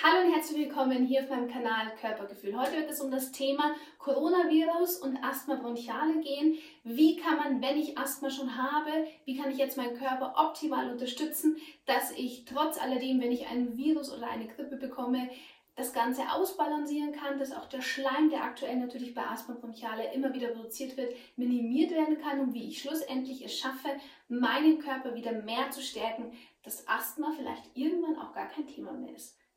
Hallo und herzlich willkommen hier auf meinem Kanal Körpergefühl. Heute wird es um das Thema Coronavirus und Asthma bronchiale gehen. Wie kann man, wenn ich Asthma schon habe, wie kann ich jetzt meinen Körper optimal unterstützen, dass ich trotz alledem, wenn ich ein Virus oder eine Grippe bekomme, das Ganze ausbalancieren kann, dass auch der Schleim, der aktuell natürlich bei Asthma bronchiale immer wieder produziert wird, minimiert werden kann und wie ich schlussendlich es schaffe, meinen Körper wieder mehr zu stärken, dass Asthma vielleicht irgendwann auch gar kein Thema mehr ist.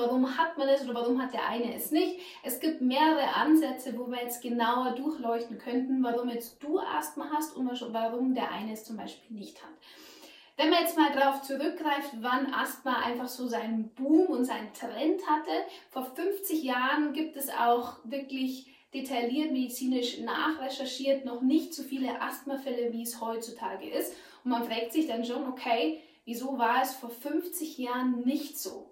warum hat man es oder warum hat der eine es nicht? Es gibt mehrere Ansätze, wo wir jetzt genauer durchleuchten könnten, warum jetzt du Asthma hast und warum der eine es zum Beispiel nicht hat. Wenn man jetzt mal darauf zurückgreift, wann Asthma einfach so seinen Boom und seinen Trend hatte, vor 50 Jahren gibt es auch wirklich detailliert medizinisch nachrecherchiert noch nicht so viele Asthmafälle, wie es heutzutage ist. Und man fragt sich dann schon, okay, Wieso war es vor 50 Jahren nicht so?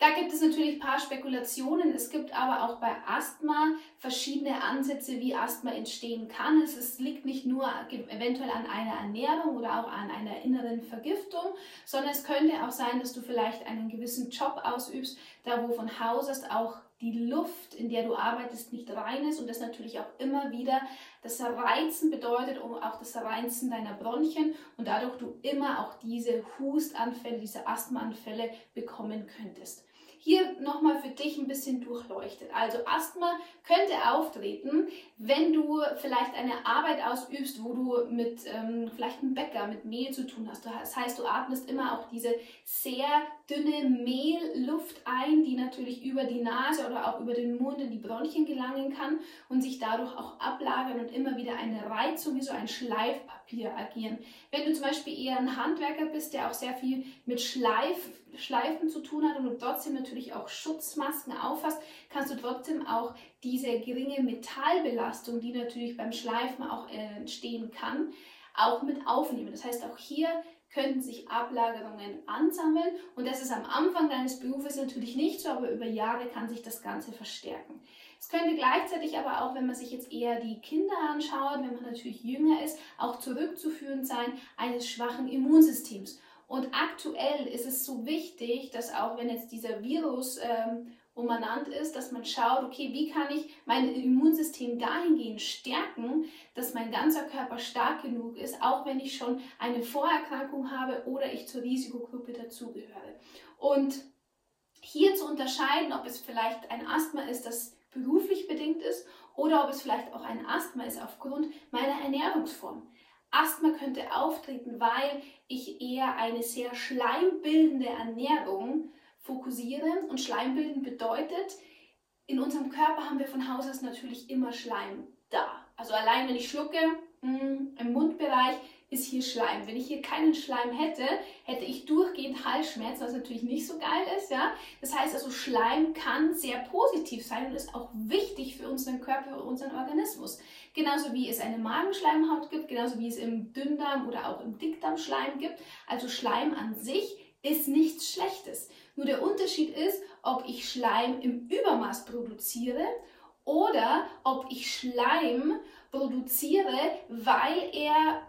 Da gibt es natürlich ein paar Spekulationen. Es gibt aber auch bei Asthma verschiedene Ansätze, wie Asthma entstehen kann. Es ist, liegt nicht nur eventuell an einer Ernährung oder auch an einer inneren Vergiftung, sondern es könnte auch sein, dass du vielleicht einen gewissen Job ausübst, da wo von Haus aus auch die Luft, in der du arbeitest, nicht rein ist und das natürlich auch immer wieder das Reizen bedeutet, um auch das Reizen deiner Bronchien und dadurch du immer auch diese Hustanfälle, diese Asthmaanfälle bekommen könntest hier nochmal für dich ein bisschen durchleuchtet. Also Asthma könnte auftreten, wenn du vielleicht eine Arbeit ausübst, wo du mit ähm, vielleicht einem Bäcker, mit Mehl zu tun hast. Das heißt, du atmest immer auch diese sehr dünne Mehlluft ein, die natürlich über die Nase oder auch über den Mund in die Bronchien gelangen kann und sich dadurch auch ablagern und immer wieder eine Reizung wie so ein Schleifpapier agieren. Wenn du zum Beispiel eher ein Handwerker bist, der auch sehr viel mit Schleif, Schleifen zu tun hat und du trotzdem natürlich auch Schutzmasken auffasst, kannst du trotzdem auch diese geringe Metallbelastung, die natürlich beim Schleifen auch entstehen kann, auch mit aufnehmen. Das heißt, auch hier könnten sich Ablagerungen ansammeln und das ist am Anfang deines Berufes natürlich nicht so, aber über Jahre kann sich das Ganze verstärken. Es könnte gleichzeitig aber auch, wenn man sich jetzt eher die Kinder anschaut, wenn man natürlich jünger ist, auch zurückzuführen sein eines schwachen Immunsystems. Und aktuell ist es so wichtig, dass auch wenn jetzt dieser Virus ähm, umanant ist, dass man schaut, okay, wie kann ich mein Immunsystem dahingehend stärken, dass mein ganzer Körper stark genug ist, auch wenn ich schon eine Vorerkrankung habe oder ich zur Risikogruppe dazugehöre. Und hier zu unterscheiden, ob es vielleicht ein Asthma ist, das beruflich bedingt ist oder ob es vielleicht auch ein Asthma ist aufgrund meiner Ernährungsform. Asthma könnte auftreten, weil ich eher eine sehr schleimbildende Ernährung fokussiere. Und Schleimbilden bedeutet, in unserem Körper haben wir von Haus aus natürlich immer Schleim da. Also allein wenn ich schlucke, mm, im Mundbereich ist hier Schleim. Wenn ich hier keinen Schleim hätte, hätte ich durchgehend Halsschmerzen, was natürlich nicht so geil ist. Ja? Das heißt also, Schleim kann sehr positiv sein und ist auch wichtig für unseren Körper, für unseren Organismus. Genauso wie es eine Magenschleimhaut gibt, genauso wie es im Dünndarm oder auch im Dickdarm Schleim gibt. Also Schleim an sich ist nichts Schlechtes. Nur der Unterschied ist, ob ich Schleim im Übermaß produziere oder ob ich Schleim produziere, weil er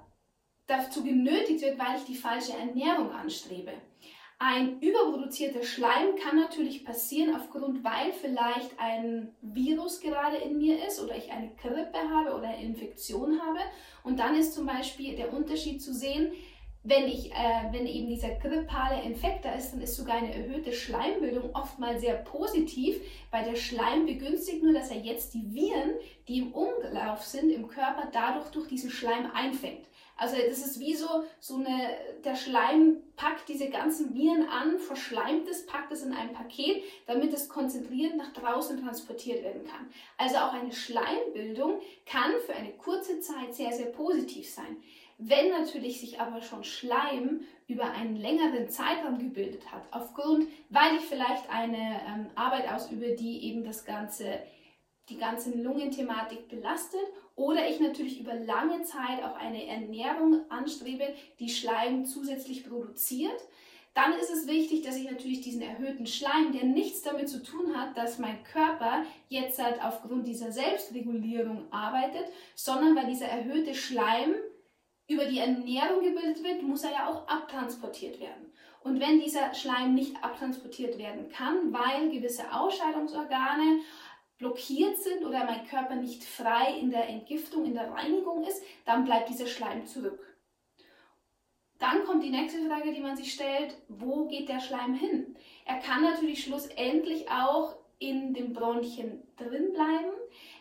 dazu genötigt wird, weil ich die falsche Ernährung anstrebe. Ein überproduzierter Schleim kann natürlich passieren aufgrund, weil vielleicht ein Virus gerade in mir ist oder ich eine Grippe habe oder eine Infektion habe. Und dann ist zum Beispiel der Unterschied zu sehen, wenn, ich, äh, wenn eben dieser grippale Infekt da ist, dann ist sogar eine erhöhte Schleimbildung oftmals sehr positiv, weil der Schleim begünstigt nur, dass er jetzt die Viren, die im Umlauf sind im Körper, dadurch durch diesen Schleim einfängt. Also das ist wie so, so eine, der Schleim packt diese ganzen Viren an, verschleimt es, packt es in ein Paket, damit es konzentriert nach draußen transportiert werden kann. Also auch eine Schleimbildung kann für eine kurze Zeit sehr, sehr positiv sein. Wenn natürlich sich aber schon Schleim über einen längeren Zeitraum gebildet hat, aufgrund, weil ich vielleicht eine ähm, Arbeit ausübe, die eben das Ganze, die ganze Lungenthematik belastet oder ich natürlich über lange Zeit auch eine Ernährung anstrebe, die Schleim zusätzlich produziert, dann ist es wichtig, dass ich natürlich diesen erhöhten Schleim, der nichts damit zu tun hat, dass mein Körper jetzt halt aufgrund dieser Selbstregulierung arbeitet, sondern weil dieser erhöhte Schleim über die Ernährung gebildet wird, muss er ja auch abtransportiert werden. Und wenn dieser Schleim nicht abtransportiert werden kann, weil gewisse Ausscheidungsorgane blockiert sind oder mein Körper nicht frei in der Entgiftung, in der Reinigung ist, dann bleibt dieser Schleim zurück. Dann kommt die nächste Frage, die man sich stellt, wo geht der Schleim hin? Er kann natürlich schlussendlich auch in den Bronchien drin bleiben.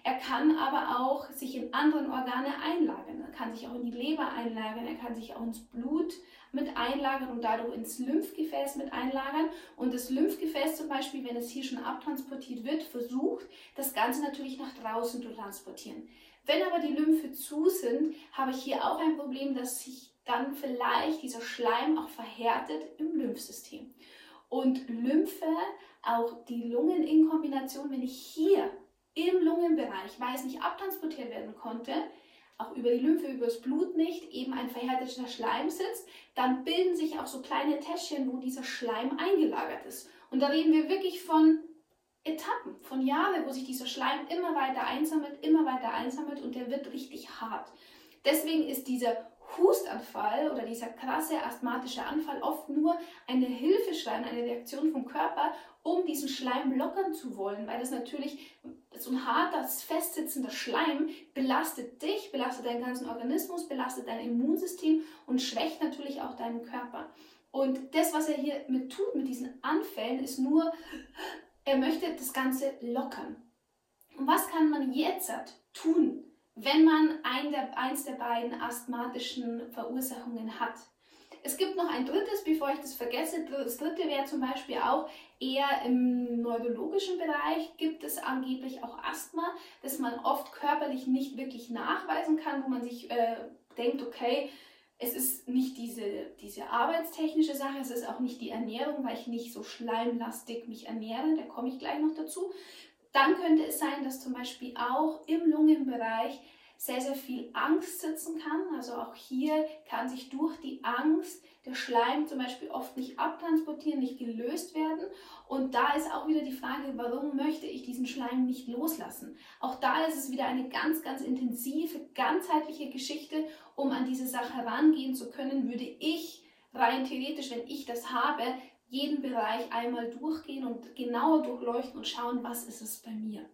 Er kann aber auch sich in anderen Organe einlagern. Er kann sich auch in die Leber einlagern, er kann sich auch ins Blut mit einlagern und dadurch ins Lymphgefäß mit einlagern. Und das Lymphgefäß zum Beispiel, wenn es hier schon abtransportiert wird, versucht, das Ganze natürlich nach draußen zu transportieren. Wenn aber die Lymphe zu sind, habe ich hier auch ein Problem, dass sich dann vielleicht dieser Schleim auch verhärtet im Lymphsystem. Und Lymphe, auch die Lungen in Kombination, wenn ich hier im Lungenbereich, weil es nicht abtransportiert werden konnte, auch über die Lymphe, über das Blut nicht, eben ein verhärteter Schleim sitzt, dann bilden sich auch so kleine Täschchen, wo dieser Schleim eingelagert ist. Und da reden wir wirklich von Etappen, von Jahren, wo sich dieser Schleim immer weiter einsammelt, immer weiter einsammelt und der wird richtig hart. Deswegen ist dieser Hustanfall oder dieser krasse asthmatische Anfall oft nur eine Hilfeschrein, eine Reaktion vom Körper, um diesen Schleim lockern zu wollen, weil das natürlich so ein harter, festsitzender Schleim belastet dich, belastet deinen ganzen Organismus, belastet dein Immunsystem und schwächt natürlich auch deinen Körper. Und das, was er hier mit tut, mit diesen Anfällen, ist nur, er möchte das Ganze lockern. Und was kann man jetzt tun, wenn man ein der, eins der beiden asthmatischen Verursachungen hat. Es gibt noch ein drittes, bevor ich das vergesse. Das dritte wäre zum Beispiel auch eher im neurologischen Bereich gibt es angeblich auch Asthma, das man oft körperlich nicht wirklich nachweisen kann, wo man sich äh, denkt, okay, es ist nicht diese, diese arbeitstechnische Sache, es ist auch nicht die Ernährung, weil ich nicht so schleimlastig mich ernähre, da komme ich gleich noch dazu, dann könnte es sein, dass zum Beispiel auch im Lungenbereich sehr, sehr viel Angst sitzen kann. Also auch hier kann sich durch die Angst der Schleim zum Beispiel oft nicht abtransportieren, nicht gelöst werden. Und da ist auch wieder die Frage, warum möchte ich diesen Schleim nicht loslassen? Auch da ist es wieder eine ganz, ganz intensive, ganzheitliche Geschichte. Um an diese Sache herangehen zu können, würde ich rein theoretisch, wenn ich das habe, jeden Bereich einmal durchgehen und genauer durchleuchten und schauen, was ist es bei mir.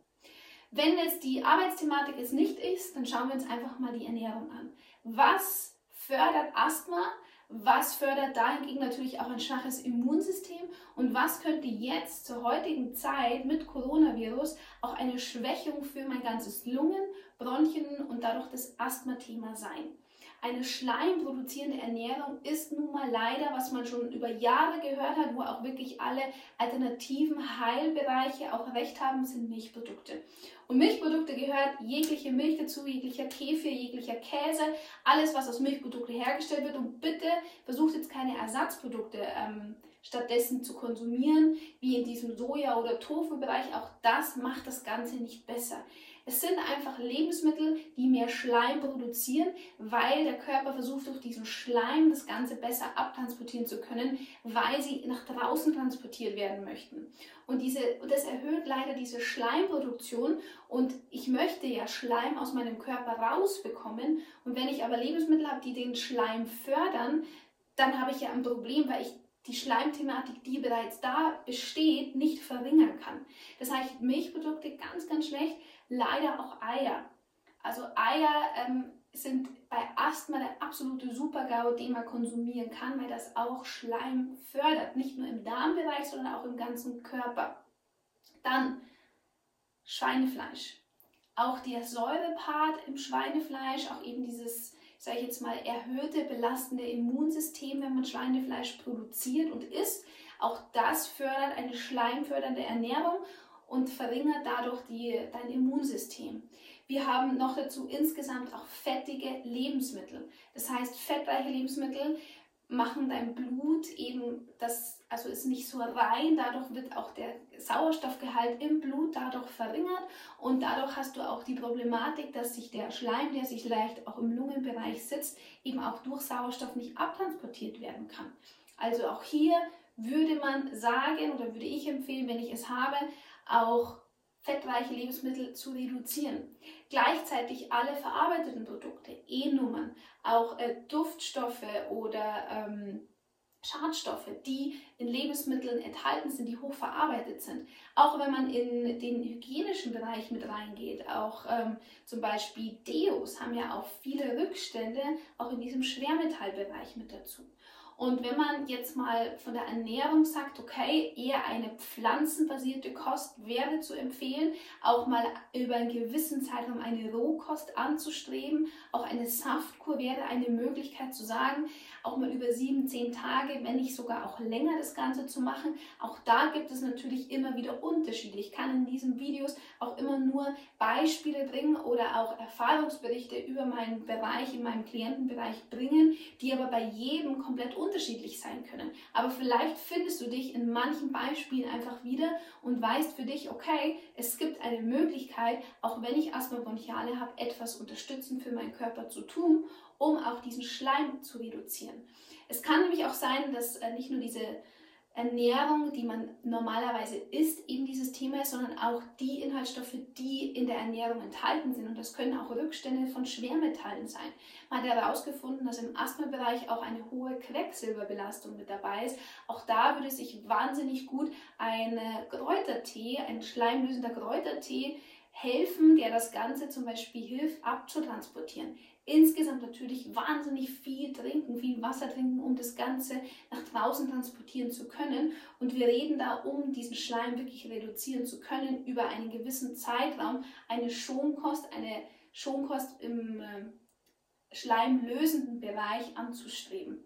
Wenn jetzt die Arbeitsthematik es nicht ist, dann schauen wir uns einfach mal die Ernährung an. Was fördert Asthma? Was fördert dahingegen natürlich auch ein schwaches Immunsystem? Und was könnte jetzt zur heutigen Zeit mit Coronavirus auch eine Schwächung für mein ganzes Lungen, Bronchien und dadurch das Asthma-Thema sein? Eine schleimproduzierende Ernährung ist nun mal leider, was man schon über Jahre gehört hat, wo auch wirklich alle alternativen Heilbereiche auch recht haben, sind Milchprodukte. Und Milchprodukte gehört jegliche Milch dazu, jeglicher Kefir, jeglicher Käse, alles, was aus Milchprodukten hergestellt wird. Und bitte versucht jetzt keine Ersatzprodukte ähm, stattdessen zu konsumieren, wie in diesem Soja- oder Tofu-Bereich. Auch das macht das Ganze nicht besser. Es sind einfach Lebensmittel, die mehr Schleim produzieren, weil der Körper versucht, durch diesen Schleim das Ganze besser abtransportieren zu können, weil sie nach draußen transportiert werden möchten. Und diese, das erhöht leider diese Schleimproduktion und ich möchte ja Schleim aus meinem Körper rausbekommen. Und wenn ich aber Lebensmittel habe, die den Schleim fördern, dann habe ich ja ein Problem, weil ich die Schleimthematik, die bereits da besteht, nicht verringern kann. Das heißt, Milchprodukte ganz, ganz schlecht, leider auch Eier. Also Eier ähm, sind bei Asthma der absolute Super-GAU, den man konsumieren kann, weil das auch Schleim fördert. Nicht nur im Darmbereich, sondern auch im ganzen Körper. Dann Schweinefleisch. Auch der Säurepart im Schweinefleisch, auch eben dieses, sage ich jetzt mal, erhöhte belastende Immunsystem, wenn man Schweinefleisch produziert und isst. Auch das fördert eine schleimfördernde Ernährung und verringert dadurch die, dein Immunsystem. Wir haben noch dazu insgesamt auch fettige Lebensmittel. Das heißt, fettreiche Lebensmittel machen dein Blut eben, das also ist nicht so rein, dadurch wird auch der Sauerstoffgehalt im Blut dadurch verringert und dadurch hast du auch die Problematik, dass sich der Schleim, der sich leicht auch im Lungenbereich sitzt, eben auch durch Sauerstoff nicht abtransportiert werden kann. Also auch hier würde man sagen oder würde ich empfehlen, wenn ich es habe, auch fettreiche Lebensmittel zu reduzieren. Gleichzeitig alle verarbeiteten Produkte, E-Nummern, auch äh, Duftstoffe oder ähm, Schadstoffe, die in Lebensmitteln enthalten sind, die hochverarbeitet sind. Auch wenn man in den hygienischen Bereich mit reingeht, auch ähm, zum Beispiel Deos haben ja auch viele Rückstände, auch in diesem Schwermetallbereich mit dazu. Und wenn man jetzt mal von der Ernährung sagt, okay, eher eine pflanzenbasierte Kost wäre zu empfehlen, auch mal über einen gewissen Zeitraum eine Rohkost anzustreben, auch eine Saftkur wäre eine Möglichkeit zu sagen, auch mal über sieben, zehn Tage, wenn nicht sogar auch länger das Ganze zu machen. Auch da gibt es natürlich immer wieder Unterschiede. Ich kann in diesen Videos auch immer nur Beispiele bringen oder auch Erfahrungsberichte über meinen Bereich, in meinem Klientenbereich bringen, die aber bei jedem komplett unterschiedlich sein können. Aber vielleicht findest du dich in manchen Beispielen einfach wieder und weißt für dich, okay, es gibt eine Möglichkeit, auch wenn ich Asthma bronchiale habe, etwas unterstützend für meinen Körper zu tun, um auch diesen Schleim zu reduzieren. Es kann nämlich auch sein, dass äh, nicht nur diese Ernährung, die man normalerweise isst, eben dieses Thema ist, sondern auch die Inhaltsstoffe, die in der Ernährung enthalten sind. Und das können auch Rückstände von Schwermetallen sein. Man hat herausgefunden, dass im Asthma-Bereich auch eine hohe Quecksilberbelastung mit dabei ist. Auch da würde sich wahnsinnig gut ein Kräutertee, ein schleimlösender Kräutertee helfen, der das Ganze zum Beispiel hilft, abzutransportieren insgesamt natürlich wahnsinnig viel trinken, viel Wasser trinken, um das Ganze nach draußen transportieren zu können. Und wir reden da, um diesen Schleim wirklich reduzieren zu können, über einen gewissen Zeitraum eine Schonkost, eine Schonkost im äh, schleimlösenden Bereich anzustreben.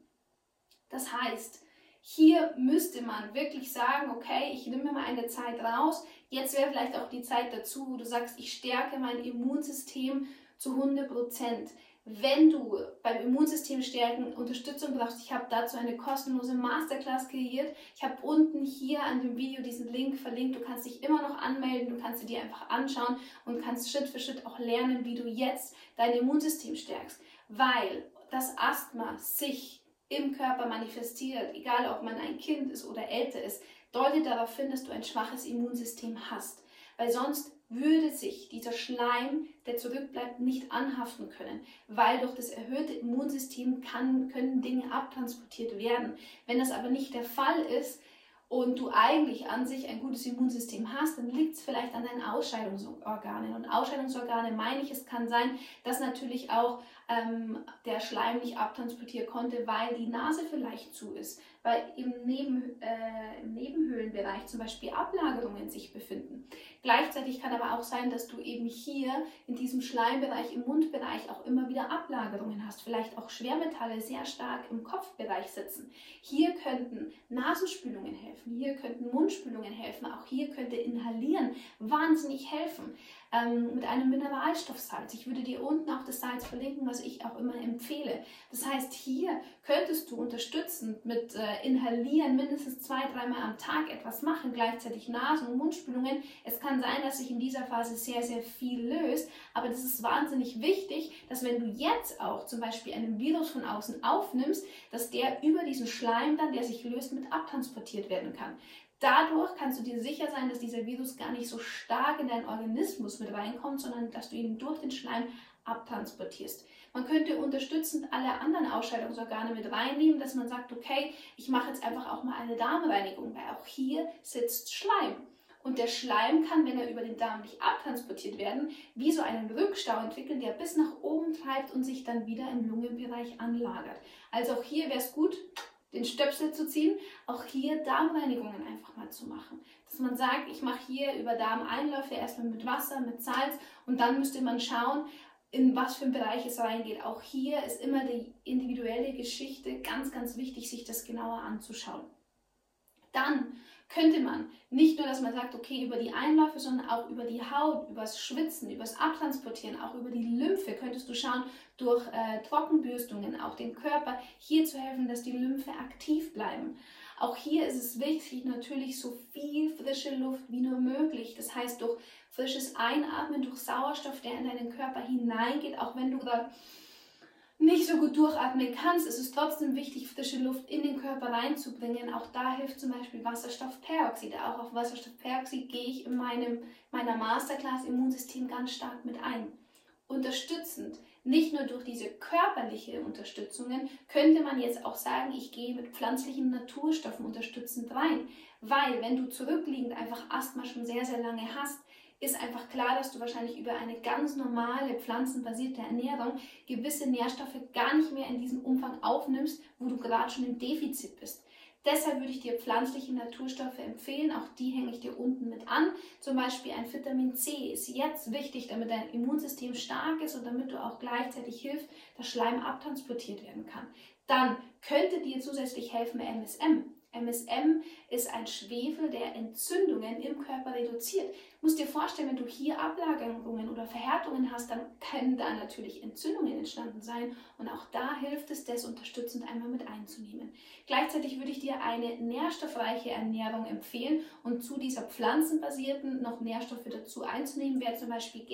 Das heißt, hier müsste man wirklich sagen, okay, ich nehme mal eine Zeit raus. Jetzt wäre vielleicht auch die Zeit dazu, wo du sagst, ich stärke mein Immunsystem zu 100 Prozent. Wenn du beim Immunsystem stärken Unterstützung brauchst, ich habe dazu eine kostenlose Masterclass kreiert. Ich habe unten hier an dem Video diesen Link verlinkt. Du kannst dich immer noch anmelden, du kannst sie dir einfach anschauen und kannst Schritt für Schritt auch lernen, wie du jetzt dein Immunsystem stärkst. Weil das Asthma sich im Körper manifestiert, egal ob man ein Kind ist oder älter ist, deutet darauf hin, dass du ein schwaches Immunsystem hast. Weil sonst würde sich dieser Schleim, der zurückbleibt, nicht anhaften können, weil durch das erhöhte Immunsystem kann, können Dinge abtransportiert werden. Wenn das aber nicht der Fall ist, und du eigentlich an sich ein gutes Immunsystem hast, dann liegt es vielleicht an deinen Ausscheidungsorganen. Und Ausscheidungsorgane meine ich, es kann sein, dass natürlich auch ähm, der Schleim nicht abtransportieren konnte, weil die Nase vielleicht zu ist, weil im, Neben, äh, im Nebenhöhlenbereich zum Beispiel Ablagerungen sich befinden. Gleichzeitig kann aber auch sein, dass du eben hier in diesem Schleimbereich, im Mundbereich auch immer wieder Ablagerungen hast, vielleicht auch Schwermetalle sehr stark im Kopfbereich sitzen. Hier könnten Nasenspülungen helfen, hier könnten Mundspülungen helfen, auch hier könnte Inhalieren wahnsinnig helfen ähm, mit einem Mineralstoffsalz. Ich würde dir unten auch das Salz verlinken, was ich auch immer empfehle. Das heißt, hier könntest du unterstützend mit äh, Inhalieren mindestens zwei, dreimal am Tag etwas machen, gleichzeitig Nasen- und Mundspülungen. Es kann sein, dass sich in dieser Phase sehr, sehr viel löst, aber das ist wahnsinnig wichtig, dass wenn du jetzt auch zum Beispiel einen Virus von außen aufnimmst, dass der über diesen Schleim dann, der sich löst, mit abtransportiert werden kann. Dadurch kannst du dir sicher sein, dass dieser Virus gar nicht so stark in deinen Organismus mit reinkommt, sondern dass du ihn durch den Schleim abtransportierst. Man könnte unterstützend alle anderen Ausscheidungsorgane mit reinnehmen, dass man sagt, okay, ich mache jetzt einfach auch mal eine Darmreinigung, weil auch hier sitzt Schleim. Und der Schleim kann, wenn er über den Darm nicht abtransportiert werden, wie so einen Rückstau entwickeln, der bis nach oben treibt und sich dann wieder im Lungenbereich anlagert. Also auch hier wäre es gut, den Stöpsel zu ziehen, auch hier Darmreinigungen einfach mal zu machen. Dass man sagt, ich mache hier über Darmeinläufe erstmal mit Wasser, mit Salz und dann müsste man schauen, in was für einen Bereich es reingeht. Auch hier ist immer die individuelle Geschichte ganz, ganz wichtig, sich das genauer anzuschauen. Dann könnte man nicht nur, dass man sagt, okay, über die Einläufe, sondern auch über die Haut, übers Schwitzen, übers Abtransportieren, auch über die Lymphe könntest du schauen, durch äh, Trockenbürstungen, auch den Körper hier zu helfen, dass die Lymphe aktiv bleiben. Auch hier ist es wichtig, natürlich so viel frische Luft wie nur möglich. Das heißt, durch frisches Einatmen, durch Sauerstoff, der in deinen Körper hineingeht, auch wenn du gerade nicht so gut durchatmen kannst, ist es trotzdem wichtig, frische Luft in den Körper reinzubringen. Auch da hilft zum Beispiel Wasserstoffperoxid. Auch auf Wasserstoffperoxid gehe ich in meinem, meiner Masterclass Immunsystem ganz stark mit ein. Unterstützend, nicht nur durch diese körperliche Unterstützungen, könnte man jetzt auch sagen, ich gehe mit pflanzlichen Naturstoffen unterstützend rein. Weil, wenn du zurückliegend einfach Asthma schon sehr, sehr lange hast, ist einfach klar, dass du wahrscheinlich über eine ganz normale pflanzenbasierte Ernährung gewisse Nährstoffe gar nicht mehr in diesem Umfang aufnimmst, wo du gerade schon im Defizit bist. Deshalb würde ich dir pflanzliche Naturstoffe empfehlen. Auch die hänge ich dir unten mit an. Zum Beispiel ein Vitamin C ist jetzt wichtig, damit dein Immunsystem stark ist und damit du auch gleichzeitig hilfst, dass Schleim abtransportiert werden kann. Dann könnte dir zusätzlich helfen MSM. MSM ist ein Schwefel, der Entzündungen im Körper reduziert. Du musst dir vorstellen, wenn du hier Ablagerungen oder Verhärtungen hast, dann können da natürlich Entzündungen entstanden sein und auch da hilft es, das unterstützend einmal mit einzunehmen. Gleichzeitig würde ich dir eine nährstoffreiche Ernährung empfehlen und zu dieser pflanzenbasierten noch Nährstoffe dazu einzunehmen, wäre zum Beispiel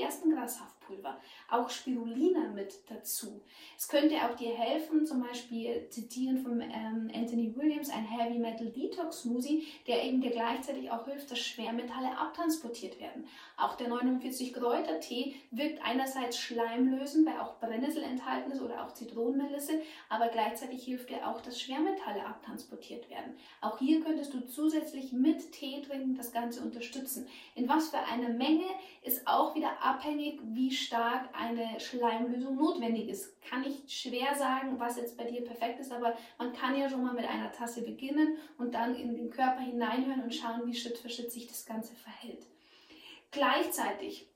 Gerstengrashaftpulver, auch Spirulina mit dazu. Es könnte auch dir helfen, zum Beispiel zitieren von ähm, Anthony Williams, ein Heavy Metal Detox Smoothie, der eben dir gleichzeitig auch hilft, dass Schwermetalle abtransportiert werden. Auch der 49 Kräuter Tee wirkt einerseits schleimlösend, weil auch Brennnessel enthalten ist oder auch Zitronenmelisse, aber gleichzeitig hilft er auch, dass Schwermetalle abtransportiert werden. Auch hier könntest du zusätzlich mit Tee trinken das Ganze unterstützen. In was für einer Menge ist auch wieder abhängig, wie stark eine Schleimlösung notwendig ist. Kann ich schwer sagen, was jetzt bei dir perfekt ist, aber man kann ja schon mal mit einer Tasse beginnen und dann in den Körper hineinhören und schauen, wie Schritt für Schritt sich das Ganze verhält. Gleichzeitig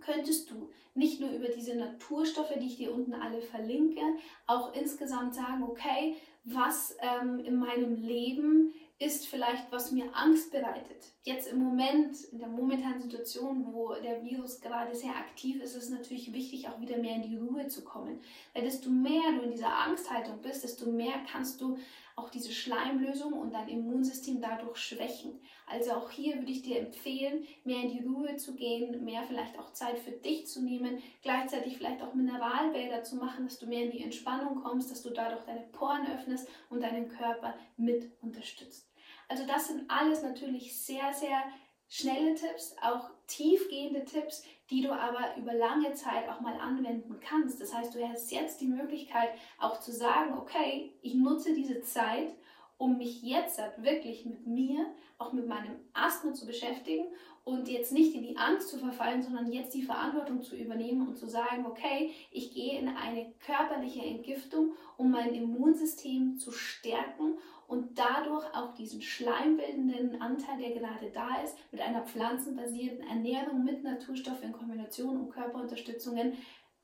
könntest du nicht nur über diese Naturstoffe, die ich dir unten alle verlinke, auch insgesamt sagen, okay, was ähm, in meinem Leben ist vielleicht, was mir Angst bereitet. Jetzt im Moment, in der momentanen Situation, wo der Virus gerade sehr aktiv ist, ist es natürlich wichtig, auch wieder mehr in die Ruhe zu kommen. Weil desto mehr du in dieser Angsthaltung bist, desto mehr kannst du auch diese Schleimlösung und dein Immunsystem dadurch schwächen. Also auch hier würde ich dir empfehlen, mehr in die Ruhe zu gehen, mehr vielleicht auch Zeit für dich zu nehmen, gleichzeitig vielleicht auch Mineralbäder zu machen, dass du mehr in die Entspannung kommst, dass du dadurch deine Poren öffnest und deinen Körper mit unterstützt. Also das sind alles natürlich sehr, sehr schnelle Tipps, auch tiefgehende Tipps, die du aber über lange Zeit auch mal anwenden kannst. Das heißt, du hast jetzt die Möglichkeit auch zu sagen, okay, ich nutze diese Zeit, um mich jetzt wirklich mit mir, auch mit meinem Asthma zu beschäftigen und jetzt nicht in die Angst zu verfallen, sondern jetzt die Verantwortung zu übernehmen und zu sagen, okay, ich gehe in eine körperliche Entgiftung, um mein Immunsystem zu stärken und dadurch auch diesen schleimbildenden Anteil, der gerade da ist, mit einer pflanzenbasierten Ernährung mit Naturstoffen in Kombination und Körperunterstützungen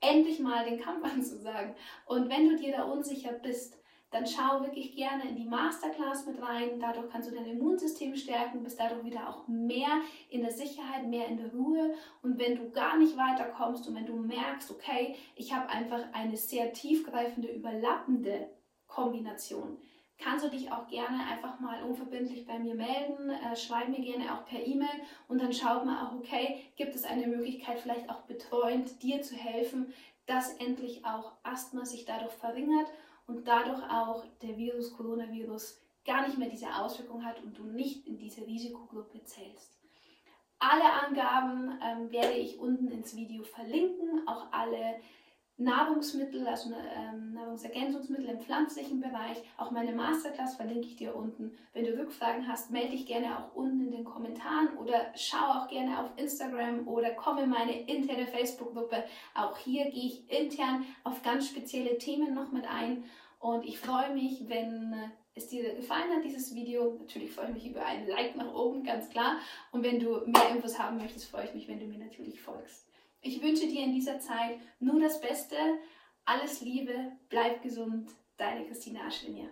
endlich mal den Kampf anzusagen. Und wenn du dir da unsicher bist, dann schau wirklich gerne in die Masterclass mit rein. Dadurch kannst du dein Immunsystem stärken, bist dadurch wieder auch mehr in der Sicherheit, mehr in der Ruhe. Und wenn du gar nicht weiterkommst und wenn du merkst, okay, ich habe einfach eine sehr tiefgreifende, überlappende Kombination, kannst du dich auch gerne einfach mal unverbindlich bei mir melden. Äh, schreib mir gerne auch per E-Mail und dann schaut man auch, okay, gibt es eine Möglichkeit, vielleicht auch betreuend dir zu helfen, dass endlich auch Asthma sich dadurch verringert und dadurch auch der Virus, Coronavirus, gar nicht mehr diese Auswirkung hat und du nicht in diese Risikogruppe zählst. Alle Angaben ähm, werde ich unten ins Video verlinken, auch alle Nahrungsmittel, also ähm, Nahrungsergänzungsmittel im pflanzlichen Bereich. Auch meine Masterclass verlinke ich dir unten. Wenn du Rückfragen hast, melde dich gerne auch unten in den Kommentaren oder schau auch gerne auf Instagram oder komm in meine interne Facebook-Gruppe. Auch hier gehe ich intern auf ganz spezielle Themen noch mit ein. Und ich freue mich, wenn es dir gefallen hat, dieses Video. Natürlich freue ich mich über ein Like nach oben, ganz klar. Und wenn du mehr Infos haben möchtest, freue ich mich, wenn du mir natürlich folgst. Ich wünsche dir in dieser Zeit nur das Beste. Alles Liebe, bleib gesund. Deine Christina Aschwinier.